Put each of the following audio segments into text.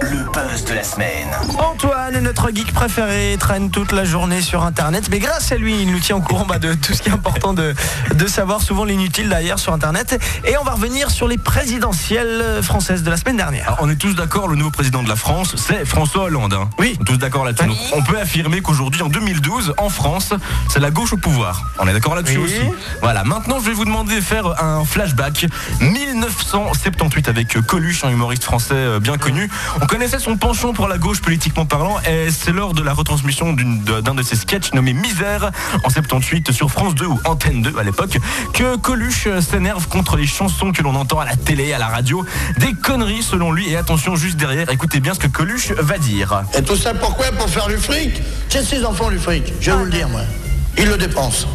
Le buzz de la semaine. Antoine, notre geek préféré, traîne toute la journée sur Internet. Mais grâce à lui, il nous tient au courant bah, de tout ce qui est important de, de savoir, souvent l'inutile d'ailleurs sur Internet. Et on va revenir sur les présidentielles françaises de la semaine dernière. Alors, on est tous d'accord, le nouveau président de la France, c'est François Hollande. hein. Oui. On est tous d'accord là-dessus. On peut affirmer qu'aujourd'hui, en 2012, en France, c'est la gauche au pouvoir. On est d'accord là-dessus Oui. aussi. Voilà, maintenant je vais vous demander de faire un flashback. 1978 avec Coluche, un humoriste français euh, bien connu. On connaissait son penchant pour la gauche politiquement parlant et c'est lors de la retransmission d'un de, ses sketchs nommé Misère en 78 sur France 2 ou Antenne 2 à l'époque que Coluche s'énerve contre les chansons que l'on entend à la télé, à la radio. Des conneries selon lui et attention juste derrière, écoutez bien ce que Coluche va dire. Et tout ça pourquoi? Pour faire du fric? J'ai ses enfants du fric, je vais vous le dire moi. Ils le dépensent.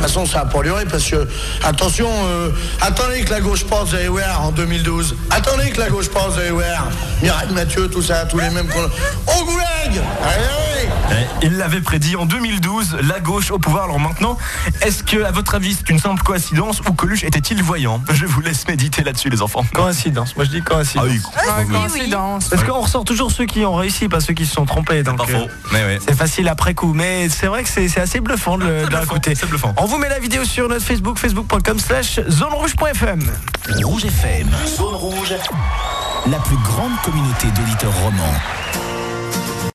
De toute façon, ça a duré parce que, attention, euh, attendez que la gauche vous allez voir, en 2012. Attendez que la gauche vous allez voir. Mireille Mathieu, tout ça, tous les mêmes. Au Allez, allez Eh, Il l'avait prédit en 2012, la gauche au pouvoir. Alors maintenant, est-ce que, à votre avis, c'est une simple coïncidence ou Coluche était-il voyant? Je vous laisse méditer là-dessus, les enfants. Coïncidence, moi je dis coïncidence. Ah oui, Coïncidence. Parce qu'on ressort toujours ceux qui ont réussi, pas ceux qui se sont trompés. Pas euh, faux. C'est facile après coup, mais c'est vrai que c'est assez bluffant de, le- C'est bluffant, l'écouter. c'est bluffant. On vous met la vidéo sur notre Facebook, facebook.com slash zonerouge.fm. Rouge FM. Zone rouge. La plus grande communauté d'auditeurs romans.